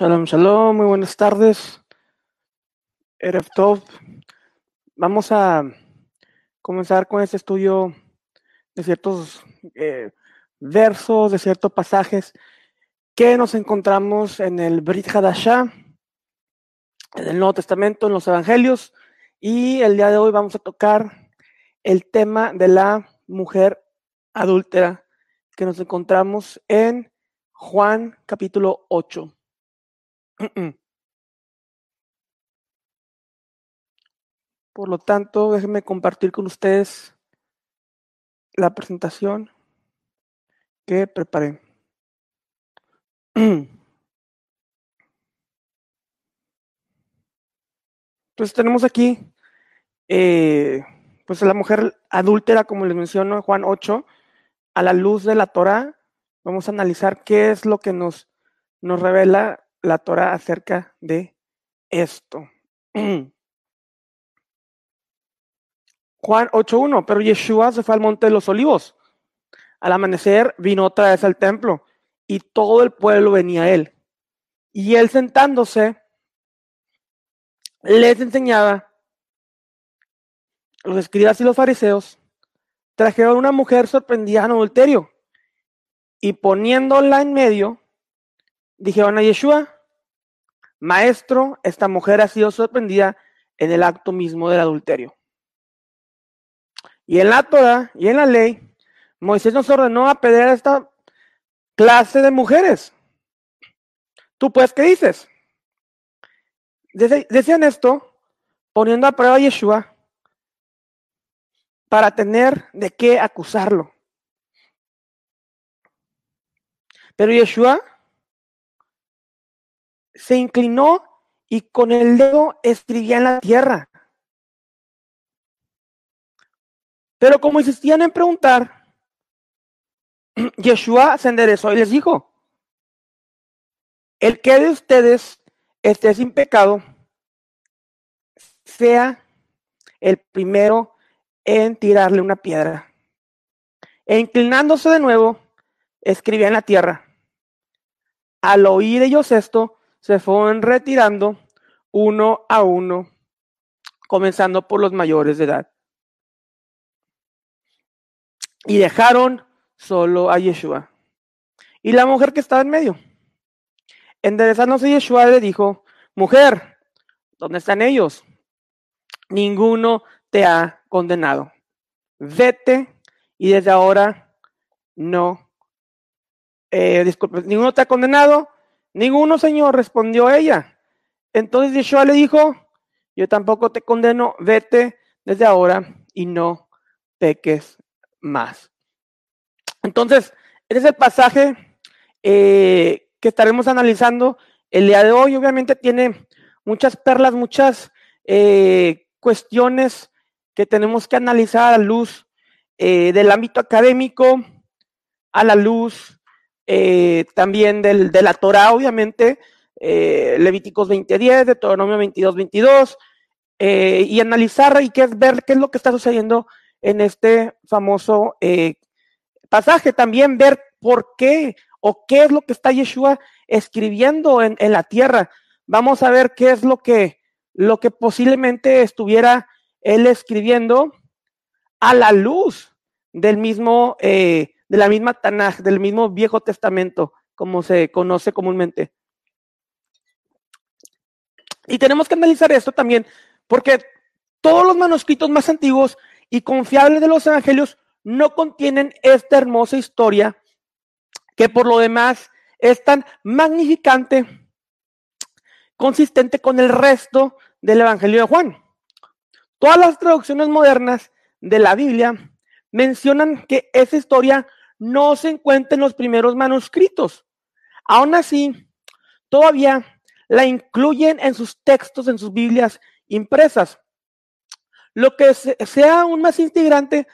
Shalom, shalom, muy buenas tardes. Erev Tov. Vamos a comenzar con este estudio de ciertos eh, versos, de ciertos pasajes que nos encontramos en el Brit Hadashah, en el Nuevo Testamento, en los Evangelios, y el día de hoy vamos a tocar el tema de la mujer adúltera que nos encontramos en Juan capítulo 8. Por lo tanto, déjenme compartir con ustedes la presentación que preparé. Entonces tenemos aquí, eh, pues la mujer adúltera, como les menciono en Juan 8, a la luz de la Torah, vamos a analizar qué es lo que nos, nos revela la Torah acerca de esto. Juan 8.1, pero Yeshua se fue al monte de los olivos. Al amanecer vino otra vez al templo y todo el pueblo venía a él. Y él sentándose, les enseñaba, los escribas y los fariseos trajeron una mujer sorprendida en adulterio y poniéndola en medio, dijeron a Yeshua, maestro, esta mujer ha sido sorprendida en el acto mismo del adulterio. Y en la Torah y en la ley, Moisés nos ordenó a pedir a esta clase de mujeres. ¿Tú pues qué dices? Decían esto poniendo a prueba a Yeshua para tener de qué acusarlo. Pero Yeshua se inclinó y con el dedo escribía en la tierra. Pero como insistían en preguntar, Yeshua se enderezó y les dijo, el que de ustedes esté sin pecado, sea el primero en tirarle una piedra. E inclinándose de nuevo, escribía en la tierra. Al oír ellos esto, se fueron retirando uno a uno, comenzando por los mayores de edad y dejaron solo a Yeshua. Y la mujer que estaba en medio, enderezándose Yeshua le dijo, mujer, ¿dónde están ellos? Ninguno te ha condenado. Vete y desde ahora no. Eh, disculpe, ninguno te ha condenado. Ninguno, Señor, respondió ella. Entonces Yeshua le dijo, yo tampoco te condeno, vete desde ahora y no peques más. Entonces, este es el pasaje eh, que estaremos analizando el día de hoy. Obviamente tiene muchas perlas, muchas eh, cuestiones que tenemos que analizar a la luz eh, del ámbito académico, a la luz también del, de la Torah, obviamente, Levíticos 20.10, Deuteronomio 22.22, y analizar y qué es ver qué es lo que está sucediendo en este famoso eh, pasaje. También ver por qué o qué es lo que está Yeshua escribiendo en, la tierra. Vamos a ver qué es lo que, lo que posiblemente estuviera él escribiendo a la luz del mismo, eh, de la misma Tanaj, del mismo Viejo Testamento, como se conoce comúnmente. Y tenemos que analizar esto también, porque todos los manuscritos más antiguos y confiables de los evangelios no contienen esta hermosa historia que por lo demás es tan magnificante, consistente con el resto del Evangelio de Juan. Todas las traducciones modernas de la Biblia mencionan que esa historia no se encuentra en los primeros manuscritos. Aún así, todavía la incluyen en sus textos, en sus Biblias impresas. Lo que sea aún más intrigante,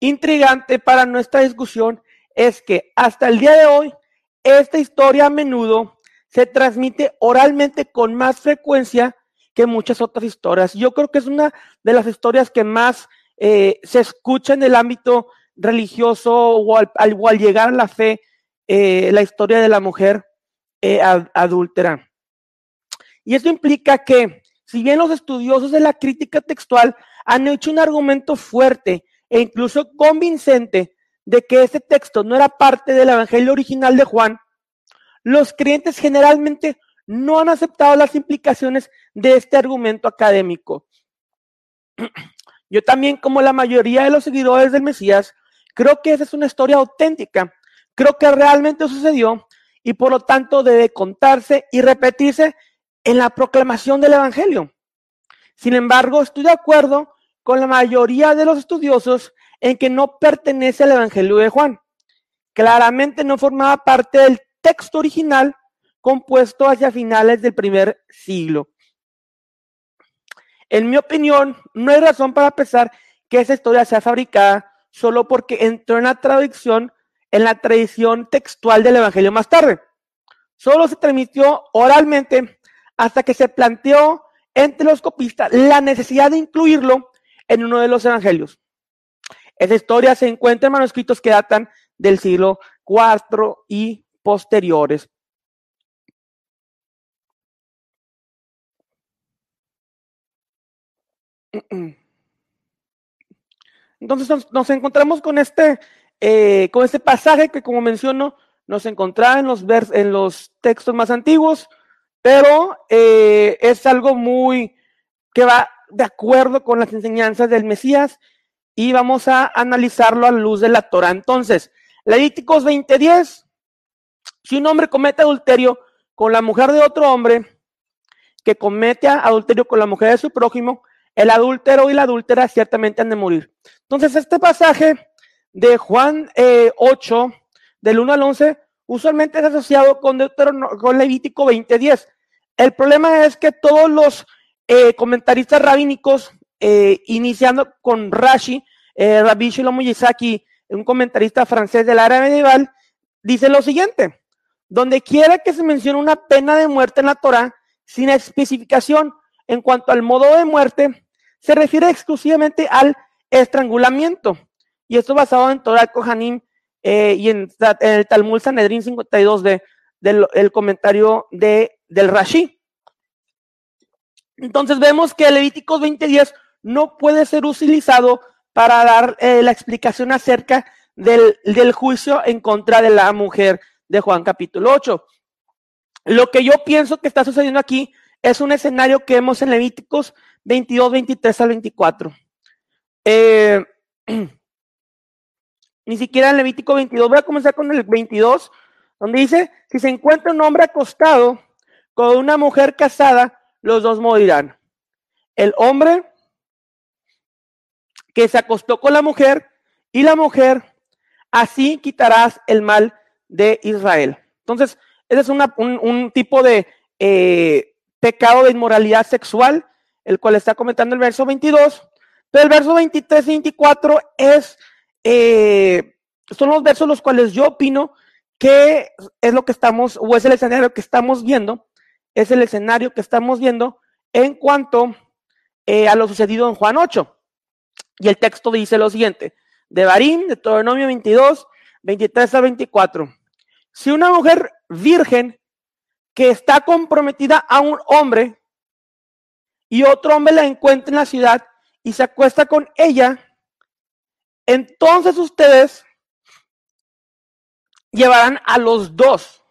intrigante para nuestra discusión es que hasta el día de hoy esta historia a menudo se transmite oralmente con más frecuencia que muchas otras historias. Yo creo que es una de las historias que más eh, se escucha en el ámbito religioso o al, llegar a la fe, eh, la historia de la mujer eh, adúltera. Y esto implica que, si bien los estudiosos de la crítica textual han hecho un argumento fuerte e incluso convincente de que este texto no era parte del Evangelio original de Juan, los creyentes generalmente no han aceptado las implicaciones de este argumento académico. Yo también, como la mayoría de los seguidores del Mesías, creo que esa es una historia auténtica. Creo que realmente sucedió y por lo tanto debe contarse y repetirse en la proclamación del Evangelio. Sin embargo, estoy de acuerdo con la mayoría de los estudiosos en que no pertenece al Evangelio de Juan. Claramente no formaba parte del texto original compuesto hacia finales del primer siglo. En mi opinión, no hay razón para pensar que esa historia sea fabricada solo porque entró en la traducción, en la tradición textual del Evangelio más tarde. Solo se transmitió oralmente hasta que se planteó entre los copistas la necesidad de incluirlo en uno de los evangelios. Esa historia se encuentra en manuscritos que datan del siglo IV y posteriores. Entonces nos, encontramos con este, eh, con este pasaje que, como menciono, nos encontraba en los, en los textos más antiguos, pero eh, es algo muy que va de acuerdo con las enseñanzas del Mesías y vamos a analizarlo a la luz de la Torah. Entonces, Levíticos 20:10, si un hombre comete adulterio con la mujer de otro hombre, que comete adulterio con la mujer de su prójimo, el adúltero y la adúltera ciertamente han de morir. Entonces, este pasaje de Juan 8, eh, del 1 al 11, usualmente es asociado con, con Levítico 20:10. El problema es que todos los eh, comentaristas rabínicos, eh, iniciando con Rashi, eh, Rabbi Shlomo Yisaki, un comentarista francés del área medieval, dice lo siguiente, donde quiera que se mencione una pena de muerte en la Torah, sin especificación en cuanto al modo de muerte, se refiere exclusivamente al estrangulamiento. Y esto basado en Torah Kohanim eh, y en, el Talmud Sanedrin 52 de, del el comentario de, del Rashi. Entonces vemos que Levíticos 20:10 no puede ser utilizado para dar eh, la explicación acerca del, del, juicio en contra de la mujer de Juan capítulo 8. Lo que yo pienso que está sucediendo aquí es un escenario que vemos en Levíticos 22, 23 al 24. Eh, ni siquiera en Levítico 22. Voy a comenzar con el 22, donde dice, si se encuentra un hombre acostado con una mujer casada, los dos morirán. El hombre que se acostó con la mujer y la mujer, así quitarás el mal de Israel. Entonces, ese es un, tipo de eh, pecado de inmoralidad sexual, el cual está comentando el verso 22. Pero el verso 23 y 24 es, eh, son los versos los cuales yo opino que es lo que estamos, o es el escenario que estamos viendo es el escenario que estamos viendo en cuanto eh, a lo sucedido en Juan 8. Y el texto dice lo siguiente, de Barín, de Deuteronomio 22, 23 a 24. Si una mujer virgen que está comprometida a un hombre y otro hombre la encuentra en la ciudad y se acuesta con ella, entonces ustedes llevarán a los dos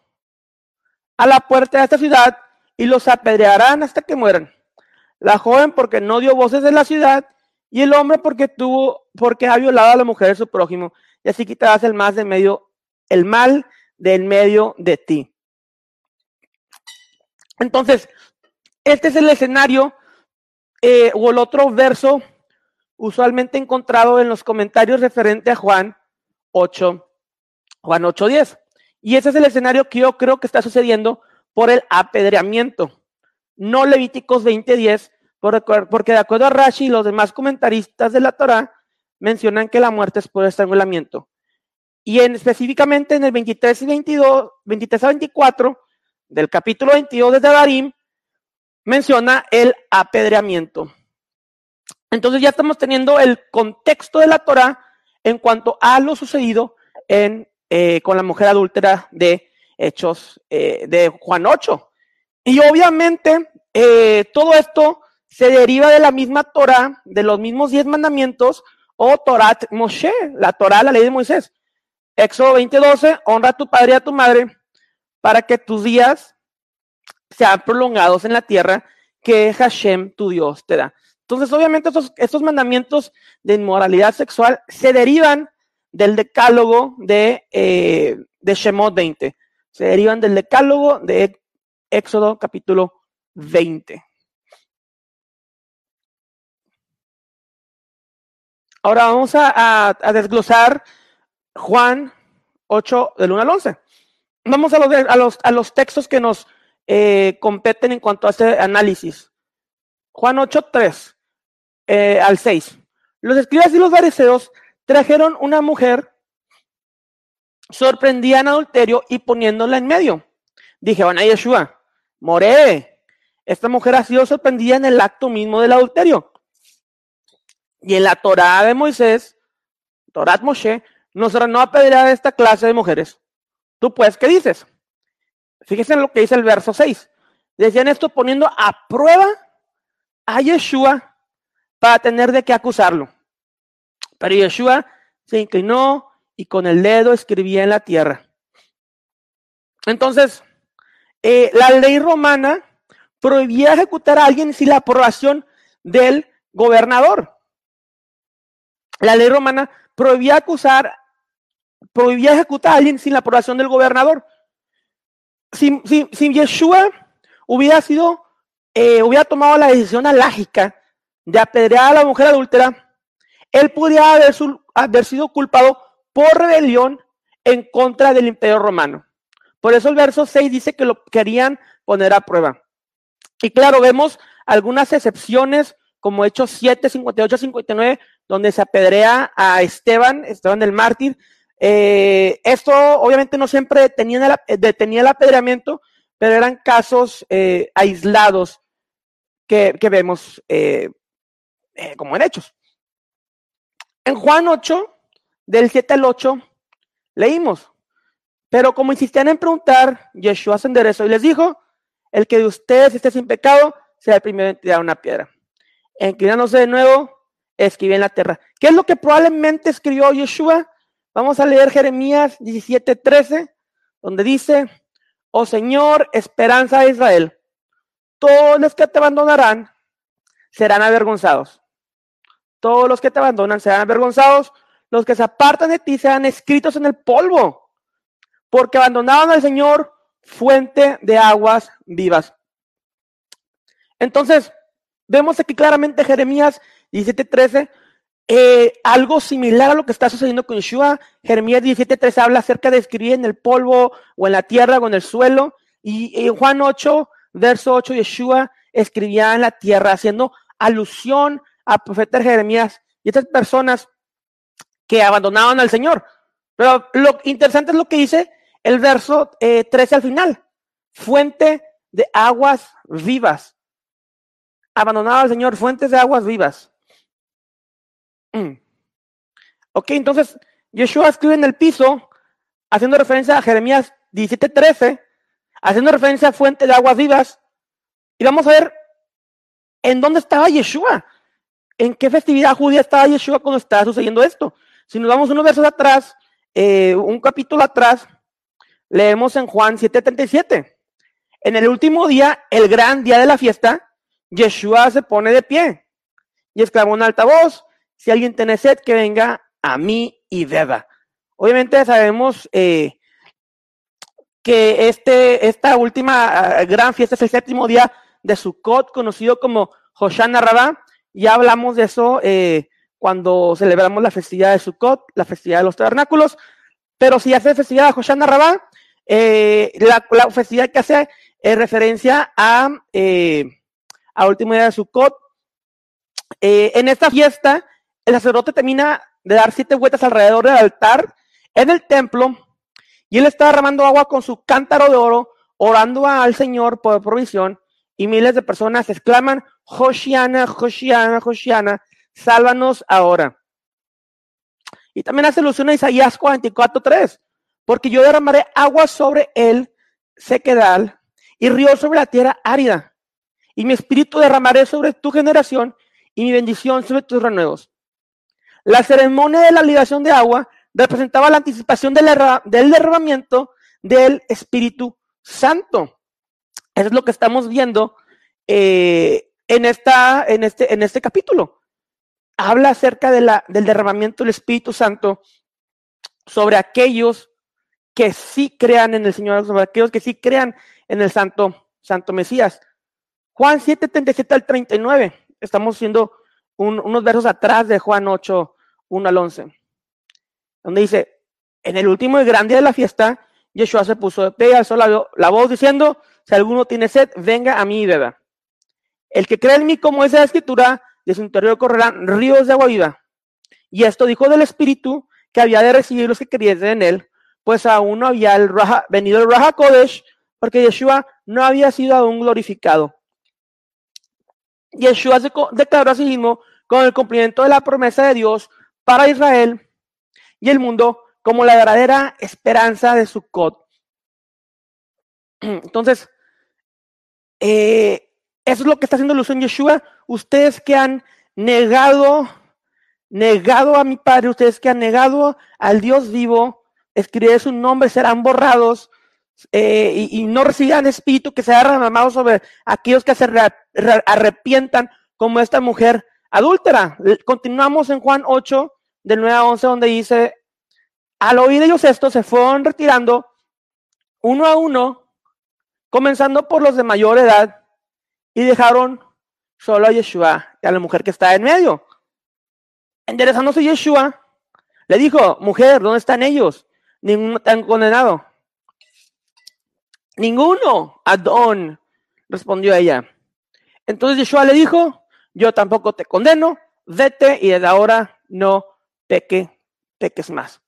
a la puerta de esta ciudad y los apedrearán hasta que mueran. La joven porque no dio voces en la ciudad y el hombre porque tuvo, porque ha violado a la mujer de su prójimo. Y así quitarás el más de medio, el mal del medio de ti. Entonces, este es el escenario eh, o el otro verso usualmente encontrado en los comentarios referente a Juan 8, Juan 8.10. Y ese es el escenario que yo creo que está sucediendo por el apedreamiento, no Levíticos 20:10, porque de acuerdo a Rashi y los demás comentaristas de la Torah mencionan que la muerte es por estrangulamiento. Y en, específicamente en el 23 y 22, 23 a 24 del capítulo 22 de Darim, menciona el apedreamiento. Entonces ya estamos teniendo el contexto de la Torah en cuanto a lo sucedido en, eh, con la mujer adúltera de Hechos eh, de Juan 8. Y obviamente eh, todo esto se deriva de la misma Torah, de los mismos diez mandamientos, o Torat Moshe, la Torah, la ley de Moisés. Éxodo 20:12, honra a tu padre y a tu madre para que tus días sean prolongados en la tierra que Hashem, tu Dios, te da. Entonces, obviamente, estos, mandamientos de inmoralidad sexual se derivan del decálogo de, eh, de Shemot 20. Se derivan del decálogo de Éxodo capítulo 20. Ahora vamos a, desglosar Juan 8 del 1 al 11. Vamos a los, a los, a los textos que nos eh, competen en cuanto a este análisis. Juan 8, 3 eh, al 6. Los escribas y los fariseos trajeron una mujer, sorprendida en adulterio y poniéndola en medio. Dije, bueno, Yeshua, moré. Esta mujer ha sido sorprendida en el acto mismo del adulterio. Y en la Torah de Moisés, Torah Moshe, nos ordenó a pedir a esta clase de mujeres. Tú pues, ¿qué dices? Fíjense en lo que dice el verso 6. Decían esto poniendo a prueba a Yeshua para tener de qué acusarlo. Pero Yeshua se inclinó y con el dedo escribía en la tierra. Entonces, eh, la ley romana prohibía ejecutar a alguien sin la aprobación del gobernador. La ley romana prohibía acusar, prohibía ejecutar a alguien sin la aprobación del gobernador. Si, Yeshua hubiera sido, eh, hubiera tomado la decisión alágica de apedrear a la mujer adúltera, él podría haber, sido culpado por rebelión en contra del imperio romano. Por eso el verso 6 dice que lo querían poner a prueba. Y claro, vemos algunas excepciones como Hechos 7, 58, 59, donde se apedrea a Esteban, Esteban del mártir. Eh, esto obviamente no siempre detenía el, detenía apedreamiento, pero eran casos eh, aislados que, vemos eh, como en hechos. En Juan 8, del 7 al 8, leímos, pero como insistían en preguntar, Yeshua se enderezó y les dijo, el que de ustedes esté sin pecado, sea el primero en tirar una piedra. Inclinándose de nuevo, escribió en la tierra. ¿Qué es lo que probablemente escribió Yeshua? Vamos a leer Jeremías 17:13, donde dice, oh Señor, esperanza de Israel, todos los que te abandonarán serán avergonzados. Todos los que te abandonan serán avergonzados, los que se apartan de ti serán escritos en el polvo, porque abandonaron al Señor, fuente de aguas vivas. Entonces, vemos aquí claramente Jeremías 17:13, eh, algo similar a lo que está sucediendo con Yeshua. Jeremías 17:13 habla acerca de escribir en el polvo o en la tierra o en el suelo. Y en Juan 8, verso 8, Yeshua escribía en la tierra, haciendo alusión al profeta Jeremías y estas personas que abandonaban al Señor. Pero lo interesante es lo que dice el verso 13 eh, al final. Fuente de aguas vivas. Abandonado al Señor, fuentes de aguas vivas. Mm. Ok, entonces Yeshua escribe en el piso, haciendo referencia a Jeremías 17:13, haciendo referencia a fuente de aguas vivas. Y vamos a ver en dónde estaba Yeshua, en qué festividad judía estaba Yeshua cuando estaba sucediendo esto. Si nos vamos unos versos atrás, eh, un capítulo atrás, leemos en Juan 7:37. En el último día, el gran día de la fiesta, Yeshua se pone de pie y exclamó en alta voz, si alguien tiene sed, que venga a mí y beba. Obviamente sabemos eh, que este, esta última ah, gran fiesta es el séptimo día de Sukkot, conocido como Hoshana Rabá. Ya hablamos de eso eh, cuando celebramos la festividad de Sukkot, la festividad de los tabernáculos. Pero si hace festividad de Hoshana Rabá, eh, la, la, festividad que hace es referencia a, a último día de Sukkot. en esta fiesta, el sacerdote termina de dar siete vueltas alrededor del altar en el templo y él está derramando agua con su cántaro de oro, orando al Señor por provisión y miles de personas exclaman, Josiana, Josiana, Josiana, sálvanos ahora. Y también hace alusión a Isaías 44.3, porque yo derramaré agua sobre él, sequedal, y río sobre la tierra árida. y mi espíritu derramaré sobre tu generación y mi bendición sobre tus renuevos. La ceremonia de la libación de agua representaba la anticipación del, derramamiento del Espíritu Santo. Eso es lo que estamos viendo eh, en, esta, en, este, en este capítulo. Habla acerca de la, del derramamiento del Espíritu Santo sobre aquellos que sí crean en el Señor, sobre aquellos que sí crean en el Santo, Santo Mesías. Juan 7, 37 al 39. Estamos unos versos atrás de Juan 8, 1 al 11. Donde dice, en el último y gran día de la fiesta, Yeshua se puso de pie y alzó la, la, voz diciendo, si alguno tiene sed, venga a mí y beba. El que cree en mí, como dice la escritura, de su interior correrán ríos de agua viva. Y esto dijo del Espíritu que había de recibir los que creyesen en él, pues aún no había el venido el Raja Kodesh, porque Yeshua no había sido aún glorificado. Yeshua se declaró a sí mismo con el cumplimiento de la promesa de Dios para Israel y el mundo como la verdadera esperanza de su cod. Entonces, eh, eso es lo que está haciendo en Yeshua. Ustedes que han negado, negado a mi Padre, ustedes que han negado al Dios vivo, escribiré su nombre, serán borrados eh, y, no recibirán espíritu que sea derramado sobre aquellos que se arrepientan como esta mujer adúltera. Continuamos en Juan 8, del 9 a 11, donde dice, al oír ellos esto, se fueron retirando uno a uno, comenzando por los de mayor edad, y dejaron solo a Yeshua y a la mujer que está en medio. Enderezándose Yeshua, le dijo, mujer, ¿dónde están ellos? Ninguno te han condenado. Ninguno, Adón, respondió ella. Entonces Yeshua le dijo, yo tampoco te condeno, vete y desde ahora no peque, peques más.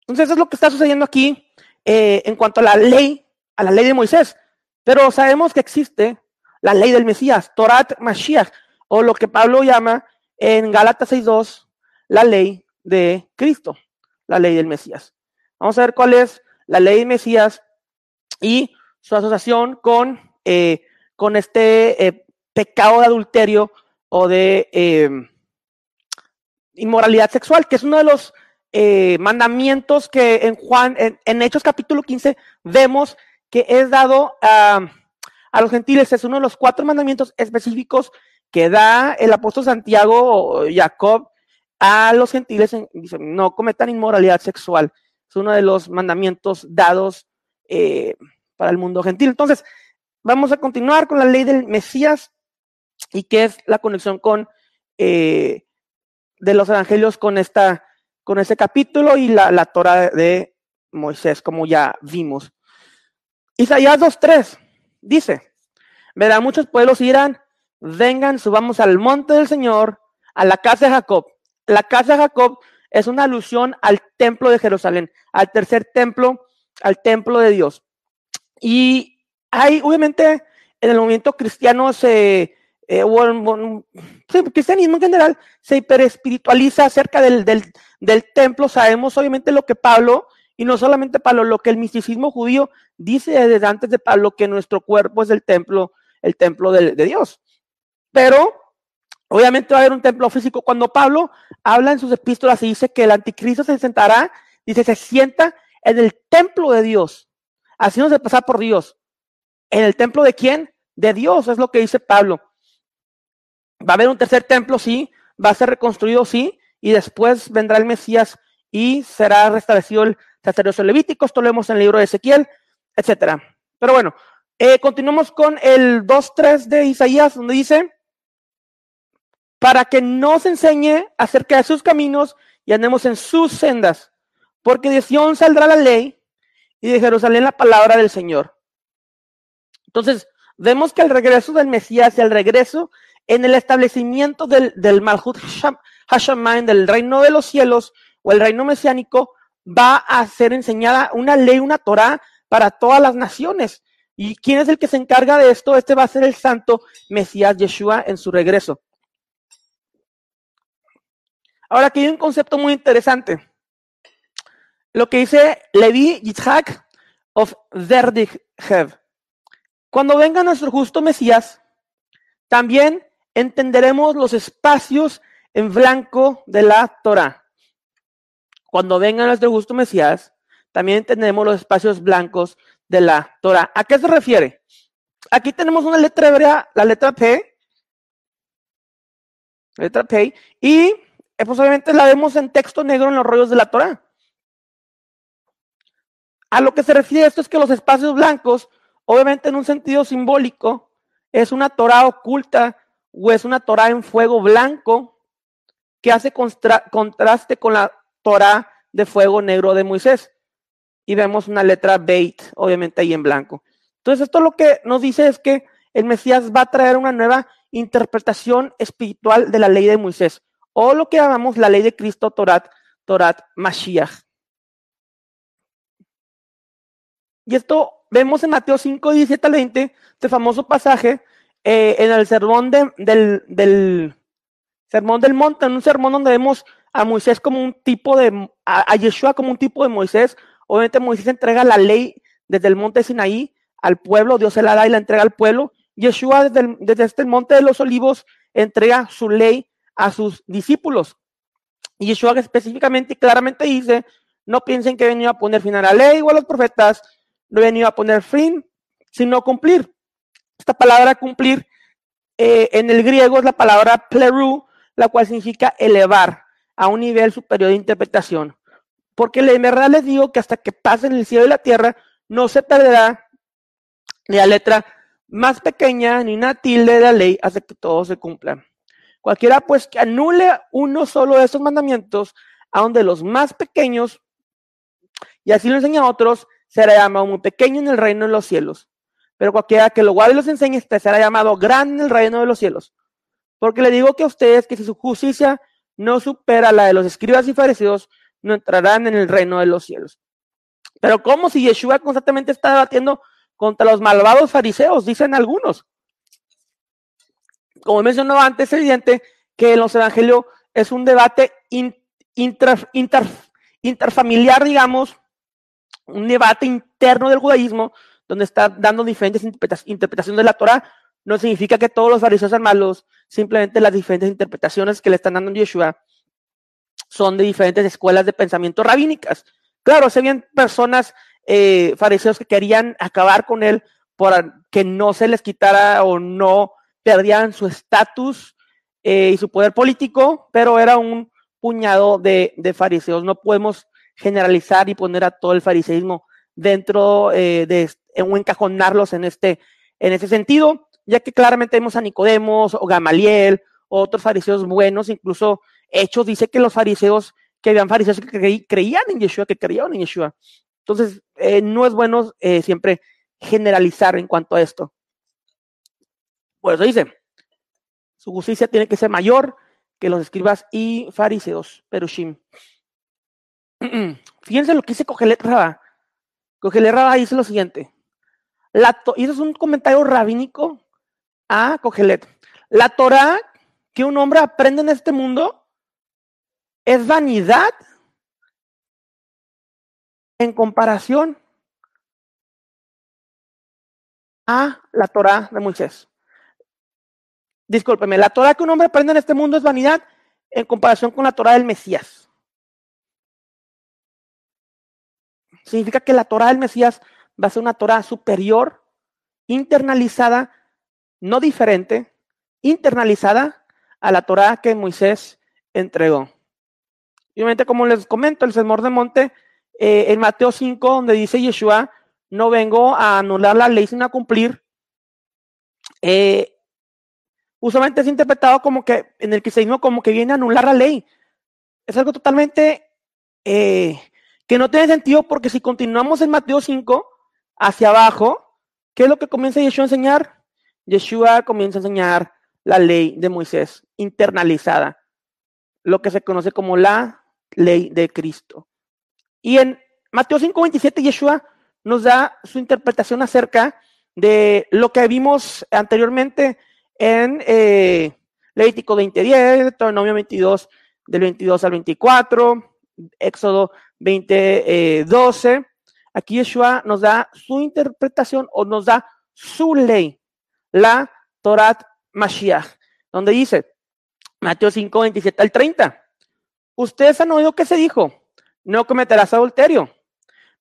Entonces es lo que está sucediendo aquí eh, en cuanto a la ley, a la ley de Moisés. Pero sabemos que existe la ley del Mesías, Torat Mashiach, o lo que Pablo llama en Gálatas 6.2, la ley de Cristo, la ley del Mesías. Vamos a ver cuál es la ley del Mesías y su asociación con, eh, con este eh, pecado de adulterio o de eh, inmoralidad sexual, que es uno de los mandamientos que en Juan, en, en, Hechos capítulo 15, vemos que es dado a a los gentiles. Es uno de los cuatro mandamientos específicos que da el apóstol Santiago o Jacob a los gentiles. dice, no cometan inmoralidad sexual. Es uno de los mandamientos dados eh, para el mundo gentil. Entonces, vamos a continuar con la ley del Mesías y qué es la conexión con eh, de los evangelios con esta con este capítulo y la, la Torah de Moisés, como ya vimos. Isaías 2.3 dice, verán muchos pueblos irán, vengan, subamos al monte del Señor, a la casa de Jacob. La casa de Jacob es una alusión al templo de Jerusalén, al tercer templo, al templo de Dios. Y hay, obviamente, en el movimiento cristiano se, eh, cristianismo en general, se hiperespiritualiza acerca del, del, del templo. Sabemos, obviamente, lo que Pablo y no solamente Pablo, lo que el misticismo judío dice desde antes de Pablo, que nuestro cuerpo es el templo, el templo de, Dios. Pero obviamente va a haber un templo físico. Cuando Pablo habla en sus epístolas y dice que el anticristo se sentará, dice, se sienta en el templo de Dios, haciéndose pasar por Dios. ¿En el templo de quién? De Dios, es lo que dice Pablo. Va a haber un tercer templo, sí, va a ser reconstruido, sí, y después vendrá el Mesías y será restablecido el sacerdocio levítico, esto lo vemos en el libro de Ezequiel, etcétera. Pero bueno, eh, continuamos con el 2.3 de Isaías, donde dice, para que nos enseñe acerca de sus caminos y andemos en sus sendas, porque de Sion saldrá la ley y de Jerusalén la palabra del Señor. Entonces, vemos que el regreso del Mesías y el regreso en el establecimiento del, del Malhut Hashamayim, del reino de los cielos o el reino mesiánico, va a ser enseñada una ley, una Torah para todas las naciones. ¿Y quién es el que se encarga de esto? Este va a ser el santo Mesías Yeshua en su regreso. Ahora aquí hay un concepto muy interesante. Lo que dice Levi Yitzhak of Verdighev. Cuando venga nuestro justo Mesías, también entenderemos los espacios en blanco de la Torah. Cuando venga nuestro gusto Mesías, también entendemos los espacios blancos de la Torah. ¿A qué se refiere? Aquí tenemos una letra hebrea, la letra P, letra P, y eh, pues obviamente la vemos en texto negro en los rollos de la Torah. A lo que se refiere esto es que los espacios blancos, obviamente en un sentido simbólico, es una Torah oculta o es una Torah en fuego blanco que hace contraste con la Torah de fuego negro de Moisés. Y vemos una letra Beit, obviamente ahí en blanco. Entonces, esto lo que nos dice es que el Mesías va a traer una nueva interpretación espiritual de la ley de Moisés, o lo que llamamos la ley de Cristo, Torat, Torat Mashiach. Y esto vemos en Mateo 5, 17 al 20, este famoso pasaje, eh, en el sermón del, del sermón del monte, en un sermón donde vemos a Moisés como un tipo de, a, Yeshua como un tipo de Moisés. Obviamente Moisés entrega la ley desde el monte Sinaí al pueblo, Dios se la da y la entrega al pueblo. Yeshua desde, desde este monte de los olivos entrega su ley a sus discípulos. Y Yeshua específicamente y claramente dice, no piensen que he venido a poner fin a la ley o a los profetas, no he venido a poner fin, sino cumplir. Esta palabra cumplir eh, en el griego es la palabra pleru, la cual significa elevar a un nivel superior de interpretación. Porque en verdad les digo que hasta que pasen el cielo y la tierra, no se perderá ni la letra más pequeña ni una tilde de la ley hasta que todo se cumpla. Cualquiera pues que anule uno solo de estos mandamientos, a donde los más pequeños, y así lo enseña a otros, será llamado muy pequeño en el reino de los cielos. Pero cualquiera que lo guarde y los enseñe, este será llamado grande en el reino de los cielos. Porque le digo que a ustedes que si su justicia no supera la de los escribas y fariseos, no entrarán en el reino de los cielos. Pero como si Yeshua constantemente está debatiendo contra los malvados fariseos, dicen algunos. Como mencionaba antes, es evidente que en los evangelios es un debate interfamiliar, digamos, un debate interno del judaísmo donde está dando diferentes interpretaciones de la Torah, no significa que todos los fariseos sean malos, simplemente las diferentes interpretaciones que le están dando Yeshua son de diferentes escuelas de pensamiento rabínicas. Claro, se habían personas, eh, fariseos que querían acabar con él por que no se les quitara o no perdieran su estatus eh, y su poder político, pero era un puñado de, de fariseos. No podemos generalizar y poner a todo el fariseísmo dentro eh, de o encajonarlos en este en ese sentido, ya que claramente vemos a Nicodemos o Gamaliel otros fariseos buenos, incluso Hechos dice que los fariseos que habían fariseos que creían en Yeshua, que creían en Yeshua. Entonces, eh, no es bueno eh, siempre generalizar en cuanto a esto. Por eso dice, su justicia tiene que ser mayor que los escribas y fariseos, Perushim. Fíjense lo que dice Cogelet Rabá. Cogelet Rabá dice lo siguiente. La es un comentario rabínico a Cogelet. La Torah que un hombre aprende en este mundo es vanidad en comparación a la Torah de Moisés. Discúlpeme, la Torah que un hombre aprende en este mundo es vanidad en comparación con la Torah del Mesías. Significa que la Torah del Mesías va a ser una Torah superior, internalizada, no diferente, internalizada a la Torah que Moisés entregó. Y obviamente, como les comento, el Sermón de Monte, eh, en Mateo 5, donde dice Yeshua, no vengo a anular la ley, sino a cumplir, eh, usualmente es interpretado como que en el cristianismo como que viene a anular la ley. Es algo totalmente eh, que no tiene sentido porque si continuamos en Mateo 5 hacia abajo, ¿qué es lo que comienza Yeshua a enseñar? Yeshua comienza a enseñar la ley de Moisés internalizada, lo que se conoce como la ley de Cristo. Y en Mateo 5:27 Yeshua nos da su interpretación acerca de lo que vimos anteriormente en eh, Levítico 20:10, Deuteronomio 22, del 22 al 24, Éxodo 2012, eh, aquí Yeshua nos da su interpretación o nos da su ley, la Torah Mashiach, donde dice, Mateo 5, 27 al 30, ustedes han oído que se dijo, no cometerás adulterio,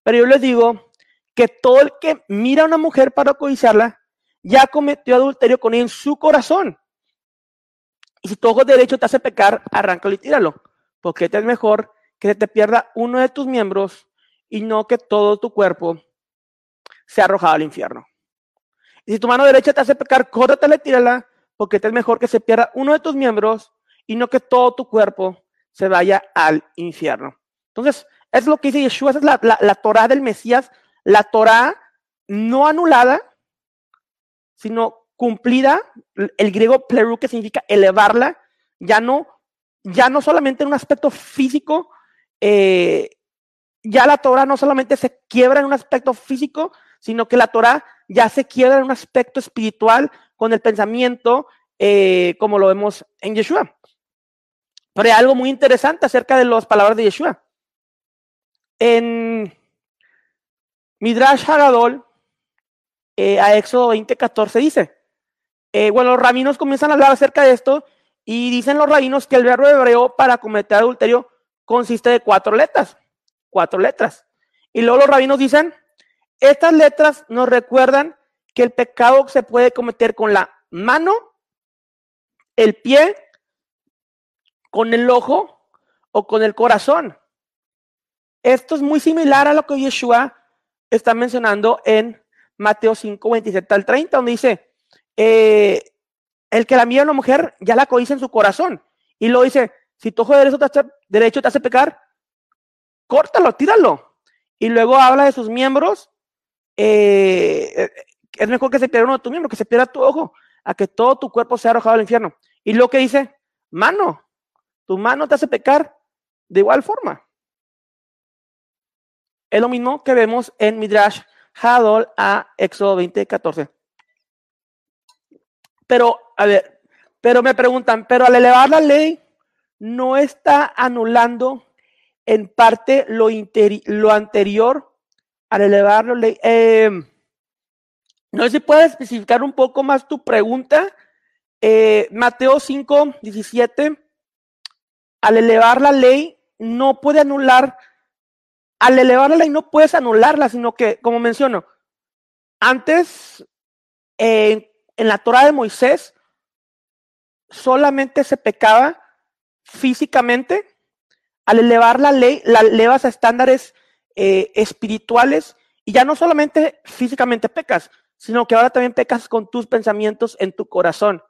pero yo les digo que todo el que mira a una mujer para codiciarla, ya cometió adulterio con ella en su corazón. Y si tu ojo derecho te hace pecar, arráncalo y tíralo, porque es mejor que se te pierda uno de tus miembros y no que todo tu cuerpo sea arrojado al infierno. Y si tu mano derecha te hace pecar, córtatela y tírala, porque es mejor que se pierda uno de tus miembros y no que todo tu cuerpo se vaya al infierno. Entonces, es lo que dice Yeshua, es la, la, Torah del Mesías, la Torah no anulada, sino cumplida, el griego pleru, que significa elevarla, ya no, ya no solamente en un aspecto físico, eh, ya la Torah no solamente se quiebra en un aspecto físico, sino que la Torah ya se quiebra en un aspecto espiritual con el pensamiento, eh, como lo vemos en Yeshua. Pero hay algo muy interesante acerca de las palabras de Yeshua. En Midrash Hagadol, eh, a Éxodo 20:14 dice, eh, bueno, los rabinos comienzan a hablar acerca de esto y dicen los rabinos que el verbo hebreo para cometer adulterio consiste de cuatro letras, cuatro letras. Y luego los rabinos dicen, estas letras nos recuerdan que el pecado se puede cometer con la mano, el pie, con el ojo o con el corazón. Esto es muy similar a lo que Yeshua está mencionando en Mateo 5, 27 al 30, donde dice, eh, el que la mira a una mujer ya la codice en su corazón. Y lo dice, si tu ojo derecho te, hace, derecho te hace pecar, córtalo, tíralo. Y luego habla de sus miembros. Eh, es mejor que se pierda uno de tus miembros, que se pierda tu ojo, a que todo tu cuerpo sea arrojado al infierno. Y lo que dice, mano, tu mano te hace pecar de igual forma. Es lo mismo que vemos en Midrash Hadol a Éxodo 20, 14. Pero, a ver, pero me preguntan, pero al elevar la ley, no está anulando en parte lo, lo anterior al elevar la ley. Em, no sé si puedes especificar un poco más tu pregunta. Eh, Mateo 5, 17, al elevar la ley, no puede anular al elevar la ley no puedes anularla, sino que, como menciono, antes en la Torah de Moisés solamente se pecaba físicamente. Al elevar la ley, la elevas a estándares eh, espirituales y ya no solamente físicamente pecas, sino que ahora también pecas con tus pensamientos en tu corazón.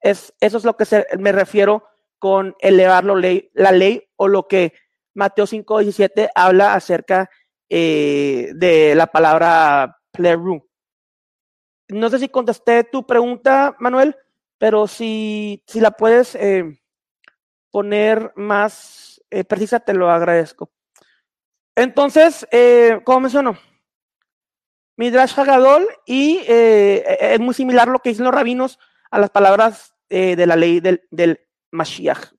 Es, eso es lo que me refiero con elevar la ley o lo que Mateo 5, 17 habla acerca eh, de la palabra playroom. No sé si contesté tu pregunta, Manuel, pero si, si la puedes eh, poner más eh, precisa, te lo agradezco. Entonces, como menciono, Midrash Hagadol y es muy similar lo que dicen los rabinos a las palabras de la ley del, del Mashiach.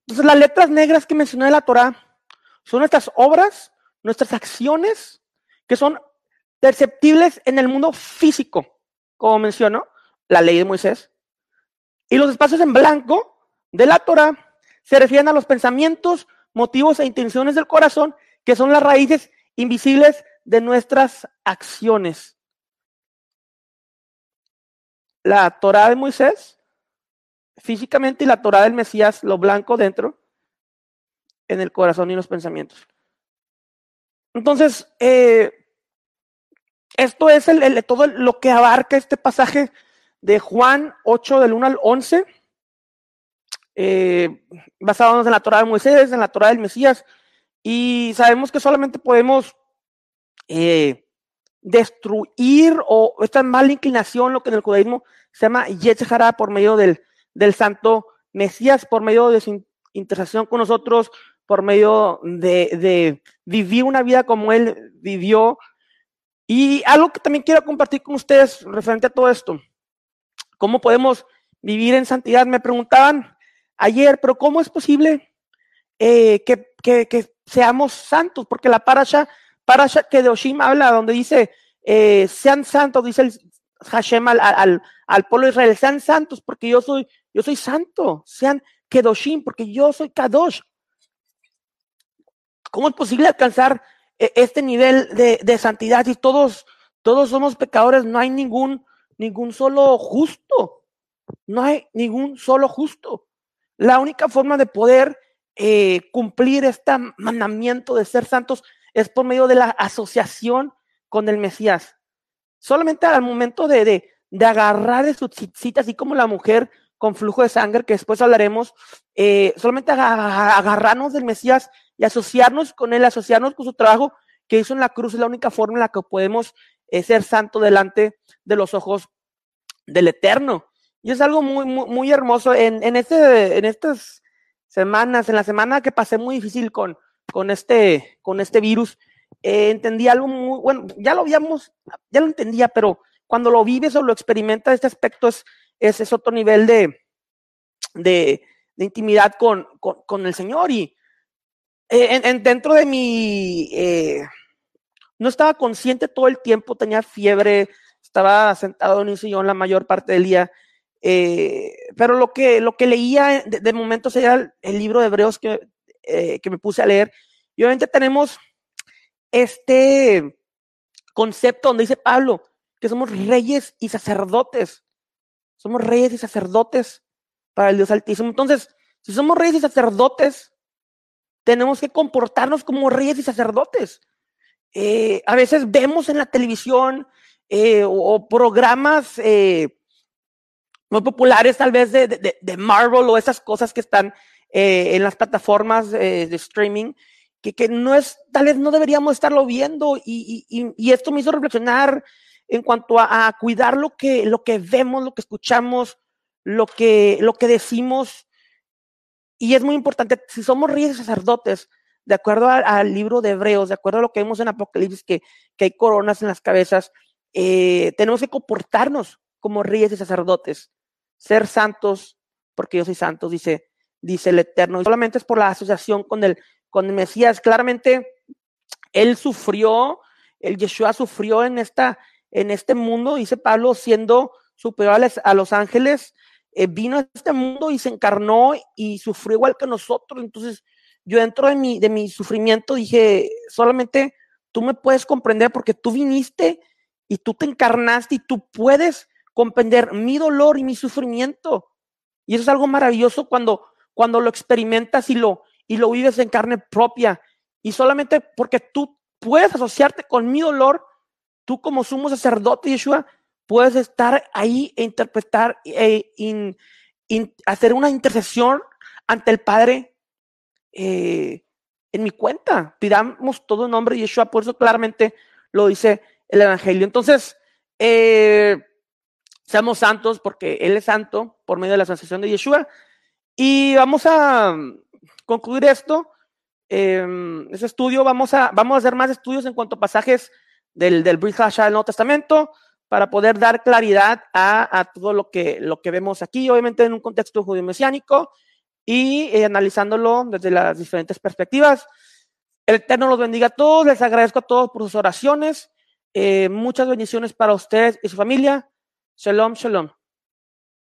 Entonces, las letras negras que mencioné de la Torah son nuestras obras, nuestras acciones, que son perceptibles en el mundo físico, como mencionó la ley de Moisés. Y los espacios en blanco de la Torah se refieren a los pensamientos, motivos e intenciones del corazón, que son las raíces invisibles de nuestras acciones. La Torah de Moisés físicamente y la Torah del Mesías, lo blanco dentro, en el corazón y los pensamientos. Entonces, eh, esto es el, todo lo que abarca este pasaje de Juan 8 del 1 al 11, eh, basándonos en la Torah de Moisés, en la Torah del Mesías, y sabemos que solamente podemos eh, destruir o esta mala inclinación, lo que en el judaísmo se llama Yetzirah por medio del, del Santo Mesías por medio de su interacción con nosotros, por medio de, vivir una vida como Él vivió. Y algo que también quiero compartir con ustedes referente a todo esto. ¿Cómo podemos vivir en santidad? Me preguntaban ayer, pero ¿cómo es posible eh, que, seamos santos? Porque la parasha, parasha que habla, donde dice, eh, sean santos, dice Hashem al, pueblo de Israel, sean santos porque yo soy, yo soy santo, sean Kedoshim porque yo soy Kadosh. ¿Cómo es posible alcanzar e, este nivel de, de santidad si todos, todos somos pecadores? No hay ningún, ningún solo justo. No hay ningún solo justo. La única forma de poder eh, cumplir este mandamiento de ser santos es por medio de la asociación con el Mesías. Solamente al momento de, de, de agarrar de su cita, así como la mujer con flujo de sangre, que después hablaremos, eh, solamente agarrarnos del Mesías y asociarnos con él, asociarnos con su trabajo que hizo en la cruz, es la única forma en la que podemos eh, ser santos delante de los ojos del Eterno. Y es algo muy, muy, muy hermoso. En, en, este, en estas semanas, en la semana que pasé muy difícil con, con, este, con este virus, eh, entendí algo muy, bueno, ya lo habíamos, ya lo entendía, pero cuando lo vives o lo experimentas, este aspecto es, es, es otro nivel de, de, intimidad con, con, el Señor. Y eh, en, en, dentro de mi, eh, no estaba consciente todo el tiempo, tenía fiebre, estaba sentado en un sillón la mayor parte del día. Eh, pero lo que, lo que leía de, momento sería el, el, libro de Hebreos que, eh, que me puse a leer. Y obviamente tenemos este concepto donde dice Pablo que somos reyes y sacerdotes. Somos reyes y sacerdotes para el Dios Altísimo. Entonces, si somos reyes y sacerdotes, tenemos que comportarnos como reyes y sacerdotes. Eh, a veces vemos en la televisión eh, o, o, programas eh, muy populares tal vez de, de, de, Marvel o esas cosas que están eh, en las plataformas eh, de streaming, que, que, no es, tal vez no deberíamos estarlo viendo y, y, y esto me hizo reflexionar en cuanto a, a, cuidar lo que, lo que vemos, lo que escuchamos, lo que, lo que decimos. Y es muy importante, si somos reyes sacerdotes, de acuerdo al, libro de Hebreos, de acuerdo a lo que vemos en Apocalipsis, que, que hay coronas en las cabezas, eh, tenemos que comportarnos como reyes y sacerdotes ser santos, porque yo soy santo, dice, dice el Eterno. Y solamente es por la asociación con el, con el Mesías. Claramente, él sufrió, el Yeshua sufrió en, esta, en este mundo, dice Pablo, siendo superior a los ángeles, eh, vino a este mundo y se encarnó y sufrió igual que nosotros. Entonces, yo dentro de mi, de mi sufrimiento dije, solamente tú me puedes comprender porque tú viniste y tú te encarnaste y tú puedes comprender mi dolor y mi sufrimiento. Y eso es algo maravilloso cuando, cuando lo experimentas y lo, y lo vives en carne propia. Y solamente porque tú puedes asociarte con mi dolor, tú como sumo sacerdote, Yeshua, puedes estar ahí e interpretar, e, in, hacer una intercesión ante el Padre eh, en mi cuenta. Pidamos todo en nombre de Yeshua, por eso claramente lo dice el Evangelio. Entonces, eh, seamos santos porque Él es santo por medio de la asociación de Yeshua. Y vamos a concluir esto, eh, ese estudio, vamos a, vamos a hacer más estudios en cuanto a pasajes del, del Brit Hasha del Nuevo Testamento para poder dar claridad a, a, todo lo que, lo que vemos aquí, obviamente en un contexto judío mesiánico y eh, analizándolo desde las diferentes perspectivas. El Eterno los bendiga a todos, les agradezco a todos por sus oraciones. Eh, muchas bendiciones para ustedes y su familia. Shalom, shalom.